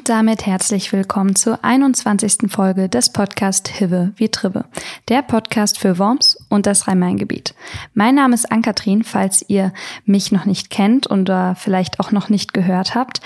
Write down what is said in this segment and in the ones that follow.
Und damit herzlich willkommen zur 21. Folge des Podcast Hive wie Tribbe, der Podcast für Worms und das Rhein-Main-Gebiet. Mein Name ist Ann-Kathrin, falls ihr mich noch nicht kennt oder vielleicht auch noch nicht gehört habt.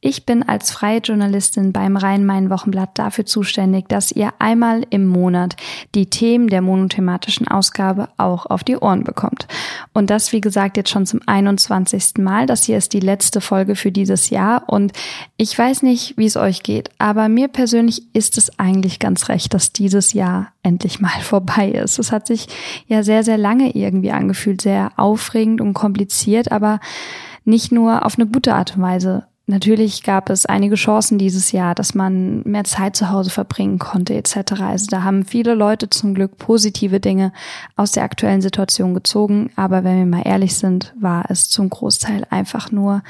Ich bin als freie Journalistin beim Rhein-Main-Wochenblatt dafür zuständig, dass ihr einmal im Monat die Themen der monothematischen Ausgabe auch auf die Ohren bekommt. Und das, wie gesagt, jetzt schon zum 21. Mal. Das hier ist die letzte Folge für dieses Jahr und ich weiß nicht, wie es euch geht, aber mir persönlich ist es eigentlich ganz recht, dass dieses Jahr endlich mal vorbei ist. Es hat sich ja sehr, sehr lange irgendwie angefühlt, sehr aufregend und kompliziert, aber nicht nur auf eine gute Art und Weise. Natürlich gab es einige Chancen dieses Jahr, dass man mehr Zeit zu Hause verbringen konnte etc. Also da haben viele Leute zum Glück positive Dinge aus der aktuellen Situation gezogen. Aber wenn wir mal ehrlich sind, war es zum Großteil einfach nur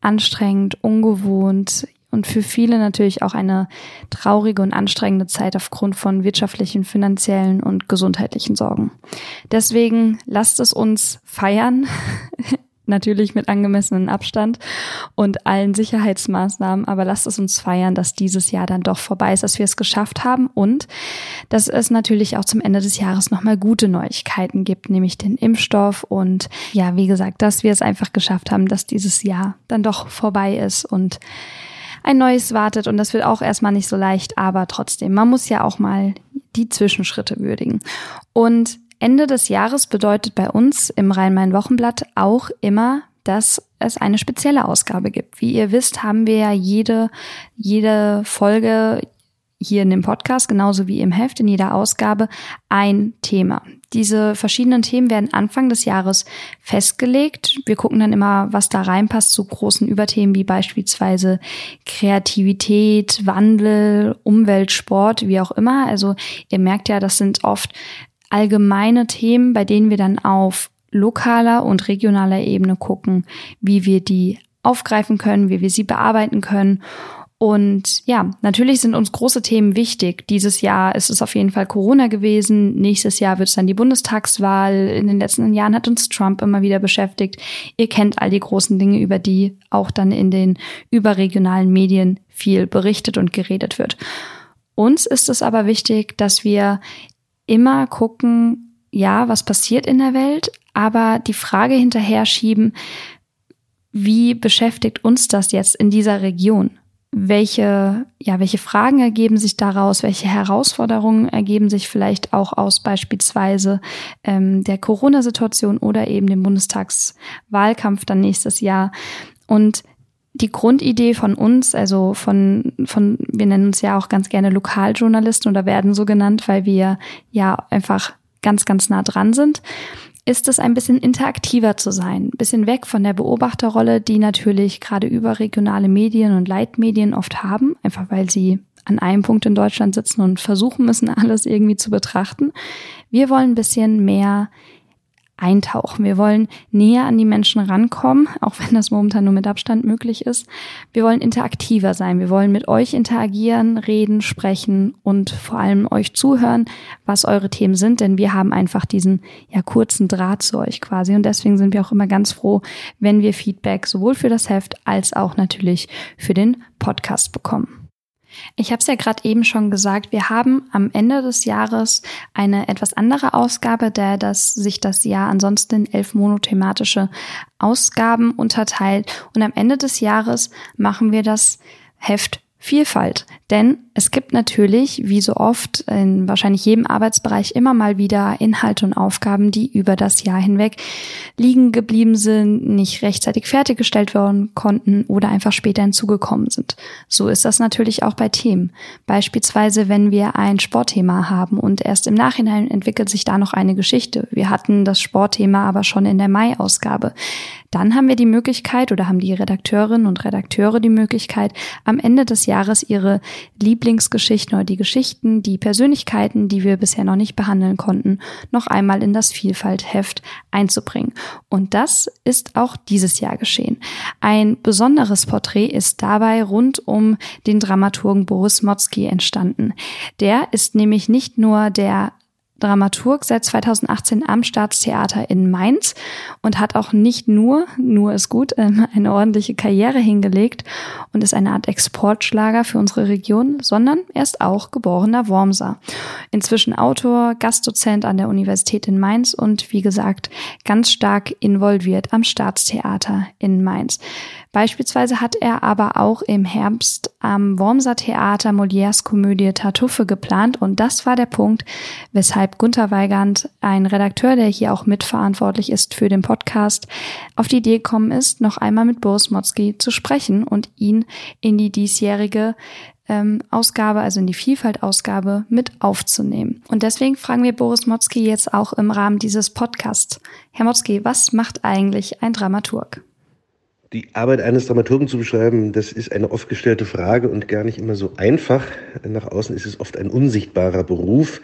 anstrengend, ungewohnt und für viele natürlich auch eine traurige und anstrengende Zeit aufgrund von wirtschaftlichen, finanziellen und gesundheitlichen Sorgen. Deswegen lasst es uns feiern natürlich mit angemessenem Abstand und allen Sicherheitsmaßnahmen. Aber lasst es uns feiern, dass dieses Jahr dann doch vorbei ist, dass wir es geschafft haben und dass es natürlich auch zum Ende des Jahres nochmal gute Neuigkeiten gibt, nämlich den Impfstoff und ja, wie gesagt, dass wir es einfach geschafft haben, dass dieses Jahr dann doch vorbei ist und ein neues wartet und das wird auch erstmal nicht so leicht, aber trotzdem, man muss ja auch mal die Zwischenschritte würdigen. Und Ende des Jahres bedeutet bei uns im Rhein-Main-Wochenblatt auch immer, dass es eine spezielle Ausgabe gibt. Wie ihr wisst, haben wir ja jede, jede Folge hier in dem Podcast, genauso wie im Heft, in jeder Ausgabe, ein Thema. Diese verschiedenen Themen werden Anfang des Jahres festgelegt. Wir gucken dann immer, was da reinpasst zu großen Überthemen wie beispielsweise Kreativität, Wandel, Umwelt, Sport, wie auch immer. Also ihr merkt ja, das sind oft allgemeine Themen, bei denen wir dann auf lokaler und regionaler Ebene gucken, wie wir die aufgreifen können, wie wir sie bearbeiten können. Und ja, natürlich sind uns große Themen wichtig. Dieses Jahr ist es auf jeden Fall Corona gewesen. Nächstes Jahr wird es dann die Bundestagswahl. In den letzten Jahren hat uns Trump immer wieder beschäftigt. Ihr kennt all die großen Dinge, über die auch dann in den überregionalen Medien viel berichtet und geredet wird. Uns ist es aber wichtig, dass wir immer gucken, ja, was passiert in der Welt, aber die Frage hinterher schieben, wie beschäftigt uns das jetzt in dieser Region? Welche, ja, welche Fragen ergeben sich daraus? Welche Herausforderungen ergeben sich vielleicht auch aus beispielsweise ähm, der Corona-Situation oder eben dem Bundestagswahlkampf dann nächstes Jahr? Und die Grundidee von uns, also von, von, wir nennen uns ja auch ganz gerne Lokaljournalisten oder werden so genannt, weil wir ja einfach ganz, ganz nah dran sind, ist es ein bisschen interaktiver zu sein, ein bisschen weg von der Beobachterrolle, die natürlich gerade überregionale Medien und Leitmedien oft haben, einfach weil sie an einem Punkt in Deutschland sitzen und versuchen müssen, alles irgendwie zu betrachten. Wir wollen ein bisschen mehr eintauchen. Wir wollen näher an die Menschen rankommen, auch wenn das momentan nur mit Abstand möglich ist. Wir wollen interaktiver sein. Wir wollen mit euch interagieren, reden, sprechen und vor allem euch zuhören, was eure Themen sind, denn wir haben einfach diesen ja kurzen Draht zu euch quasi und deswegen sind wir auch immer ganz froh, wenn wir Feedback sowohl für das Heft als auch natürlich für den Podcast bekommen. Ich habe es ja gerade eben schon gesagt, wir haben am Ende des Jahres eine etwas andere Ausgabe, der das sich das Jahr ansonsten in elf monothematische Ausgaben unterteilt. Und am Ende des Jahres machen wir das Heft Vielfalt. Denn es gibt natürlich, wie so oft, in wahrscheinlich jedem Arbeitsbereich immer mal wieder Inhalte und Aufgaben, die über das Jahr hinweg liegen geblieben sind, nicht rechtzeitig fertiggestellt werden konnten oder einfach später hinzugekommen sind. So ist das natürlich auch bei Themen. Beispielsweise, wenn wir ein Sportthema haben und erst im Nachhinein entwickelt sich da noch eine Geschichte. Wir hatten das Sportthema aber schon in der Mai-Ausgabe. Dann haben wir die Möglichkeit oder haben die Redakteurinnen und Redakteure die Möglichkeit, am Ende des Jahres ihre Lieblingsgeschichten oder die Geschichten, die Persönlichkeiten, die wir bisher noch nicht behandeln konnten, noch einmal in das Vielfaltheft einzubringen. Und das ist auch dieses Jahr geschehen. Ein besonderes Porträt ist dabei rund um den Dramaturgen Boris Motzki entstanden. Der ist nämlich nicht nur der Dramaturg seit 2018 am Staatstheater in Mainz und hat auch nicht nur, nur ist gut, ähm, eine ordentliche Karriere hingelegt und ist eine Art Exportschlager für unsere Region, sondern er ist auch geborener Wormser. Inzwischen Autor, Gastdozent an der Universität in Mainz und wie gesagt ganz stark involviert am Staatstheater in Mainz. Beispielsweise hat er aber auch im Herbst am Wormser Theater Molières Komödie Tartuffe geplant und das war der Punkt, weshalb Gunther Weigand, ein Redakteur, der hier auch mitverantwortlich ist für den Podcast, auf die Idee gekommen ist, noch einmal mit Boris Motzki zu sprechen und ihn in die diesjährige ähm, Ausgabe, also in die Vielfalt-Ausgabe mit aufzunehmen. Und deswegen fragen wir Boris Motzki jetzt auch im Rahmen dieses Podcasts. Herr Motzki, was macht eigentlich ein Dramaturg? Die Arbeit eines Dramaturgen zu beschreiben, das ist eine oft gestellte Frage und gar nicht immer so einfach. Nach außen ist es oft ein unsichtbarer Beruf.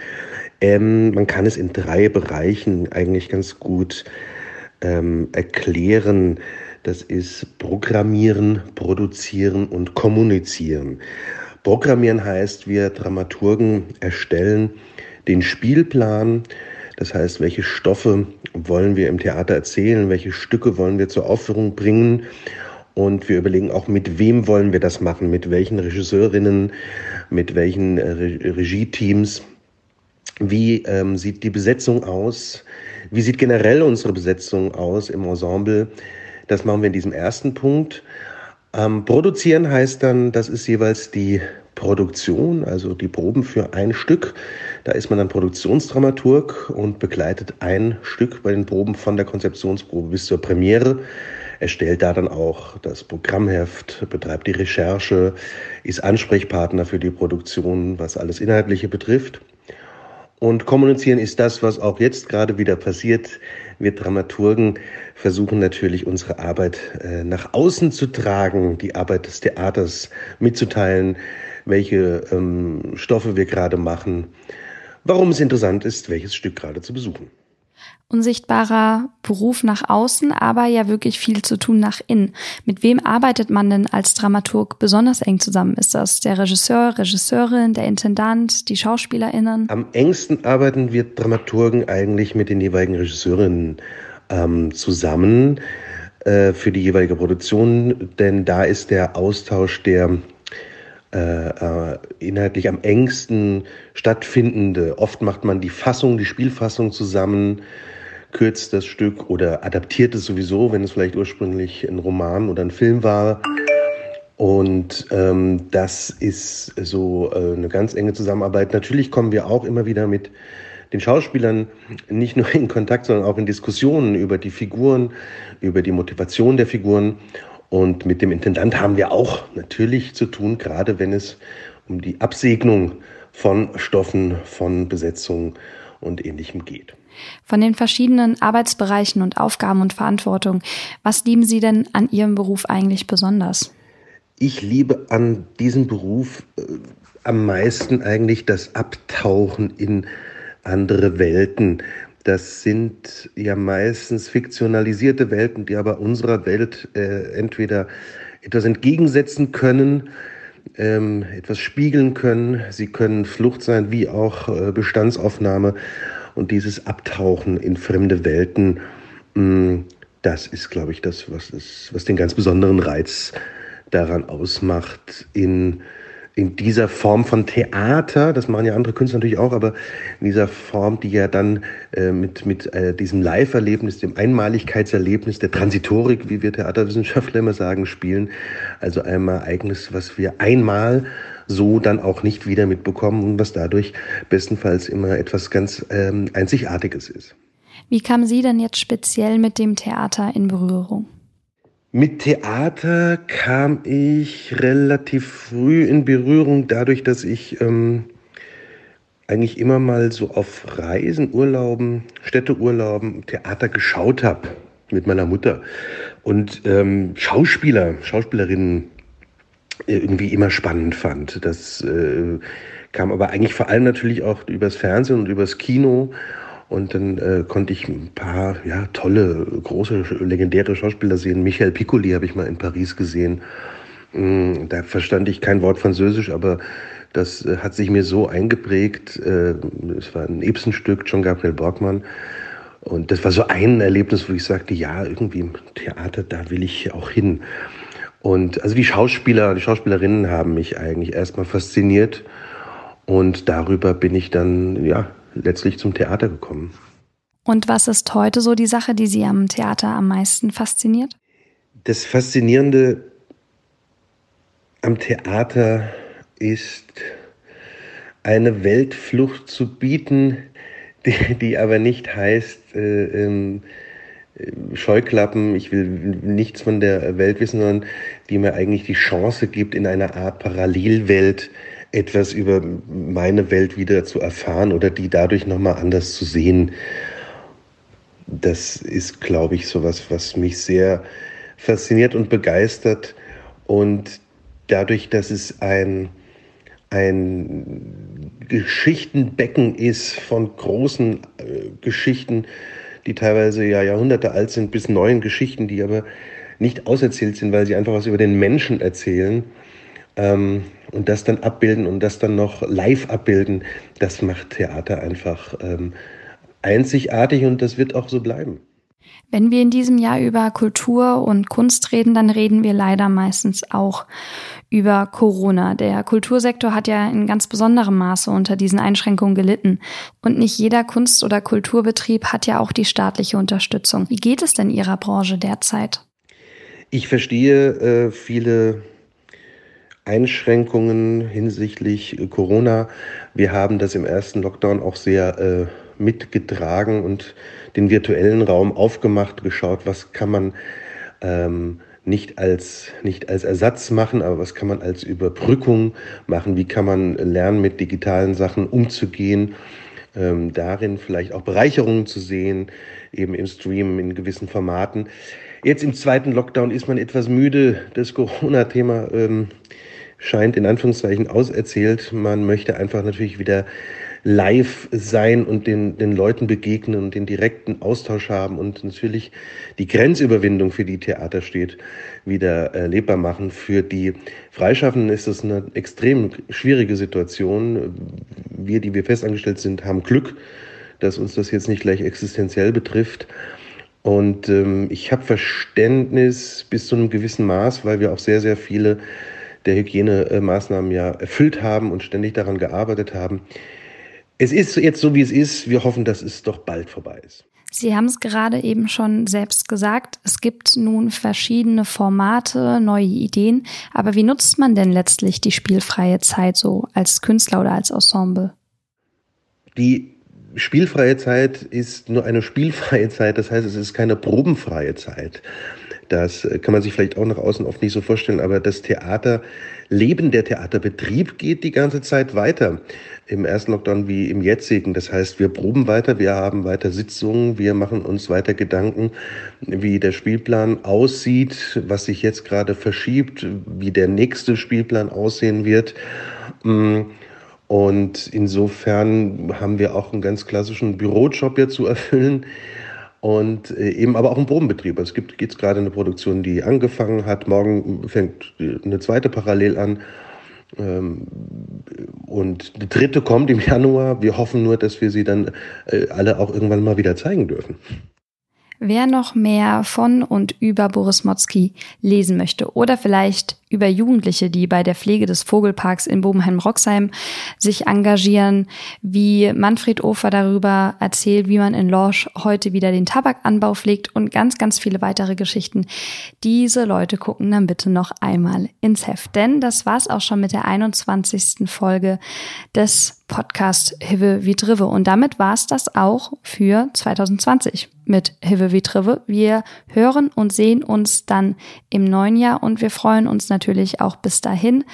Ähm, man kann es in drei Bereichen eigentlich ganz gut ähm, erklären. Das ist Programmieren, Produzieren und Kommunizieren. Programmieren heißt, wir Dramaturgen erstellen den Spielplan, das heißt, welche Stoffe wollen wir im Theater erzählen, welche Stücke wollen wir zur Aufführung bringen. Und wir überlegen auch, mit wem wollen wir das machen, mit welchen Regisseurinnen, mit welchen äh, Regie-Teams. Wie ähm, sieht die Besetzung aus? Wie sieht generell unsere Besetzung aus im Ensemble? Das machen wir in diesem ersten Punkt. Ähm, produzieren heißt dann, das ist jeweils die Produktion, also die Proben für ein Stück. Da ist man dann Produktionsdramaturg und begleitet ein Stück bei den Proben von der Konzeptionsprobe bis zur Premiere. Erstellt da dann auch das Programmheft, betreibt die Recherche, ist Ansprechpartner für die Produktion, was alles Inhaltliche betrifft. Und kommunizieren ist das, was auch jetzt gerade wieder passiert. Wir Dramaturgen versuchen natürlich unsere Arbeit äh, nach außen zu tragen, die Arbeit des Theaters mitzuteilen, welche ähm, Stoffe wir gerade machen, warum es interessant ist, welches Stück gerade zu besuchen. Unsichtbarer Beruf nach außen, aber ja wirklich viel zu tun nach innen. Mit wem arbeitet man denn als Dramaturg besonders eng zusammen? Ist das der Regisseur, Regisseurin, der Intendant, die SchauspielerInnen? Am engsten arbeiten wir Dramaturgen eigentlich mit den jeweiligen Regisseurinnen ähm, zusammen äh, für die jeweilige Produktion, denn da ist der Austausch der äh, äh, inhaltlich am engsten stattfindende. Oft macht man die Fassung, die Spielfassung zusammen, kürzt das Stück oder adaptiert es sowieso, wenn es vielleicht ursprünglich ein Roman oder ein Film war. Und ähm, das ist so äh, eine ganz enge Zusammenarbeit. Natürlich kommen wir auch immer wieder mit den Schauspielern nicht nur in Kontakt, sondern auch in Diskussionen über die Figuren, über die Motivation der Figuren. Und mit dem Intendant haben wir auch natürlich zu tun, gerade wenn es um die Absegnung von Stoffen, von Besetzung und ähnlichem geht. Von den verschiedenen Arbeitsbereichen und Aufgaben und Verantwortung, was lieben Sie denn an Ihrem Beruf eigentlich besonders? Ich liebe an diesem Beruf äh, am meisten eigentlich das Abtauchen in andere Welten. Das sind ja meistens fiktionalisierte Welten, die aber unserer Welt äh, entweder etwas entgegensetzen können, ähm, etwas spiegeln können. Sie können Flucht sein, wie auch äh, Bestandsaufnahme. Und dieses Abtauchen in fremde Welten, mh, mm, das ist, glaube ich, das, was, ist, was den ganz besonderen Reiz daran ausmacht, in in dieser Form von Theater, das machen ja andere Künstler natürlich auch, aber in dieser Form, die ja dann äh, mit, mit äh, diesem Live-Erlebnis, dem Einmaligkeitserlebnis, der Transitorik, wie wir Theaterwissenschaftler immer sagen, spielen. Also ein Ereignis, was wir einmal so dann auch nicht wieder mitbekommen und was dadurch bestenfalls immer etwas ganz ähm, Einzigartiges ist. Wie kamen Sie denn jetzt speziell mit dem Theater in Berührung? Mit Theater kam ich relativ früh in Berührung, dadurch, dass ich ähm, eigentlich immer mal so auf Reisen, Urlauben, Städteurlauben, Theater geschaut habe mit meiner Mutter. Und ähm, Schauspieler, Schauspielerinnen irgendwie immer spannend fand. Das äh, kam aber eigentlich vor allem natürlich auch übers Fernsehen und übers Kino. Und dann äh, konnte ich ein paar ja, tolle, große, legendäre Schauspieler sehen. Michael Piccoli habe ich mal in Paris gesehen. Mm, da verstand ich kein Wort Französisch, aber Das äh, hat sich mir so eingeprägt. Äh, es war ein Ibsenstück, John Gabriel Borgmann. Und das war so ein Erlebnis, wo ich sagte, ja, irgendwie im Theater, da will ich auch hin. Und also die Schauspieler, die Schauspielerinnen haben mich eigentlich erstmal fasziniert. Und darüber bin ich dann, ja, letztlich zum Theater gekommen. Und was ist heute so die Sache, die Sie am Theater am meisten fasziniert? Das Faszinierende am Theater ist, eine Weltflucht zu bieten, die, die aber nicht heißt, äh, ähm, Scheuklappen, ich will nichts von der Welt wissen, sondern die mir eigentlich die Chance gibt, in einer Art Parallelwelt etwas über meine Welt wieder zu erfahren oder die dadurch nochmal anders zu sehen. Das ist, glaube ich, sowas, was mich sehr fasziniert und begeistert. Und dadurch, dass es ein, ein Geschichtenbecken ist von großen äh, Geschichten, die teilweise ja Jahrhunderte alt sind, bis neuen Geschichten, die aber nicht auserzählt sind, weil sie einfach was über den Menschen erzählen ähm, und das dann abbilden und das dann noch live abbilden, das macht Theater einfach ähm, einzigartig und das wird auch so bleiben. Wenn wir in diesem Jahr über Kultur und Kunst reden, dann reden wir leider meistens auch über Corona. Der Kultursektor hat ja in ganz besonderem Maße unter diesen Einschränkungen gelitten. Und nicht jeder Kunst- oder Kulturbetrieb hat ja auch die staatliche Unterstützung. Wie geht es denn Ihrer Branche derzeit? Ich verstehe äh, viele Einschränkungen hinsichtlich Corona. Wir haben das im ersten Lockdown auch sehr äh, mitgetragen und den virtuellen Raum aufgemacht, geschaut, was kann man ähm, nicht als, nicht als Ersatz machen, aber was kann man als Überbrückung machen, wie kann man lernen, mit digitalen Sachen umzugehen, ähm, darin vielleicht auch Bereicherungen zu sehen, eben im Stream in gewissen Formaten. Jetzt im zweiten Lockdown ist man etwas müde. Das Corona-Thema ähm, scheint in Anführungszeichen auserzählt. Man möchte einfach natürlich wieder live sein und den, den Leuten begegnen und den direkten Austausch haben und natürlich die Grenzüberwindung, für die Theater steht, wieder erlebbar machen. Für die Freischaffenden ist das eine extrem schwierige Situation. Wir, die wir festangestellt sind, haben Glück, dass uns das jetzt nicht gleich existenziell betrifft. Und ähm, ich habe Verständnis bis zu einem gewissen Maß, weil wir auch sehr, sehr viele der Hygienemaßnahmen ja erfüllt haben und ständig daran gearbeitet haben. Es ist jetzt so, wie es ist. Wir hoffen, dass es doch bald vorbei ist. Sie haben es gerade eben schon selbst gesagt. Es gibt nun verschiedene Formate, neue Ideen. Aber wie nutzt man denn letztlich die spielfreie Zeit so als Künstler oder als Ensemble? Die spielfreie Zeit ist nur eine spielfreie Zeit. Das heißt, es ist keine probenfreie Zeit. Das kann man sich vielleicht auch nach außen oft nicht so vorstellen, aber das Theaterleben, der Theaterbetrieb geht die ganze Zeit weiter. Im ersten Lockdown wie im jetzigen. Das heißt, wir proben weiter, wir haben weiter Sitzungen, wir machen uns weiter Gedanken, wie der Spielplan aussieht, was sich jetzt gerade verschiebt, wie der nächste Spielplan aussehen wird. Mm, und insofern haben wir auch einen ganz klassischen Bürojob ja zu erfüllen und äh, eben aber auch ein Probenbetrieb. Also es gibt jetzt gerade eine Produktion, die angefangen hat. Morgen fängt eine zweite parallel an. Ähm, und die dritte kommt im Januar. Wir hoffen nur, dass wir sie dann äh, alle auch irgendwann mal wieder zeigen dürfen. Wer noch mehr von und über Boris Motzki lesen möchte oder vielleicht über Jugendliche, die bei der Pflege des Vogelparks in Bobenheim-Roxheim sich engagieren, wie Manfred Ofer darüber erzählt, wie man in Lorsch heute wieder den Tabakanbau pflegt und ganz, ganz viele weitere Geschichten. Diese Leute gucken dann bitte noch einmal ins Heft. Denn das war's auch schon mit der 21. Folge des Podcast Hive wie Drive. Und damit war's das auch für 2020 mit Hive wie Trive. Wir hören und sehen uns dann im neuen Jahr und wir freuen uns natürlich auch bis dahin,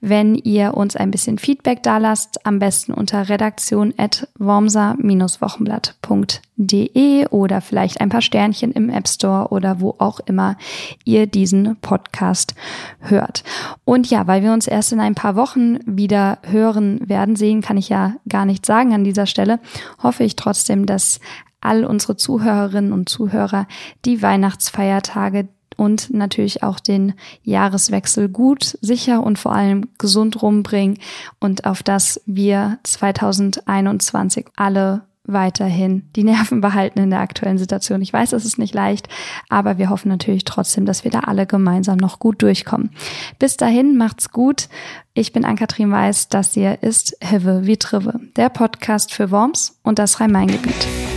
wenn ihr uns ein bisschen Feedback da lasst, am besten unter redaktion at wochenblatt.de oder vielleicht ein paar Sternchen im App Store oder wo auch immer ihr diesen Podcast hört. Und ja, weil wir uns erst in ein paar Wochen wieder hören werden sehen, kann ich ja gar nichts sagen an dieser Stelle, hoffe ich trotzdem, dass all unsere Zuhörerinnen und Zuhörer die Weihnachtsfeiertage und natürlich auch den Jahreswechsel gut, sicher und vor allem gesund rumbringen und auf das wir 2021 alle weiterhin die Nerven behalten in der aktuellen Situation. Ich weiß, es ist nicht leicht, aber wir hoffen natürlich trotzdem, dass wir da alle gemeinsam noch gut durchkommen. Bis dahin, macht's gut. Ich bin Ann-Kathrin Weiß. Das hier ist Hive wie Trive, der Podcast für Worms und das Rhein-Main-Gebiet.